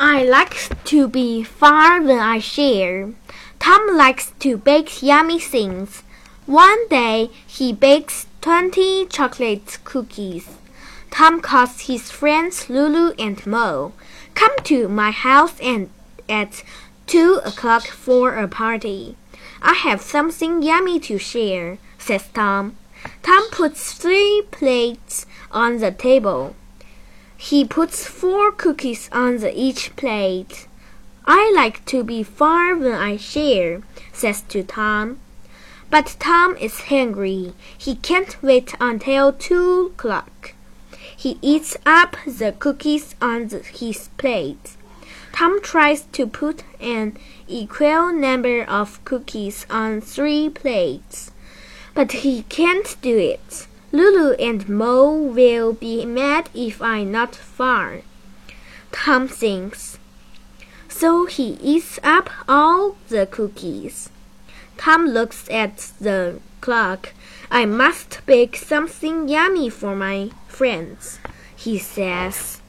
I like to be far when I share. Tom likes to bake yummy things. One day he bakes 20 chocolate cookies. Tom calls his friends Lulu and Mo. Come to my house and at two o'clock for a party. I have something yummy to share, says Tom. Tom puts three plates on the table. He puts four cookies on the each plate. I like to be far when I share, says to Tom. But Tom is hungry. He can't wait until two o'clock. He eats up the cookies on the, his plate. Tom tries to put an equal number of cookies on three plates, but he can't do it. Lulu and Mo will be mad if I'm not far. Tom thinks. So he eats up all the cookies. Tom looks at the clock. I must bake something yummy for my friends, he says.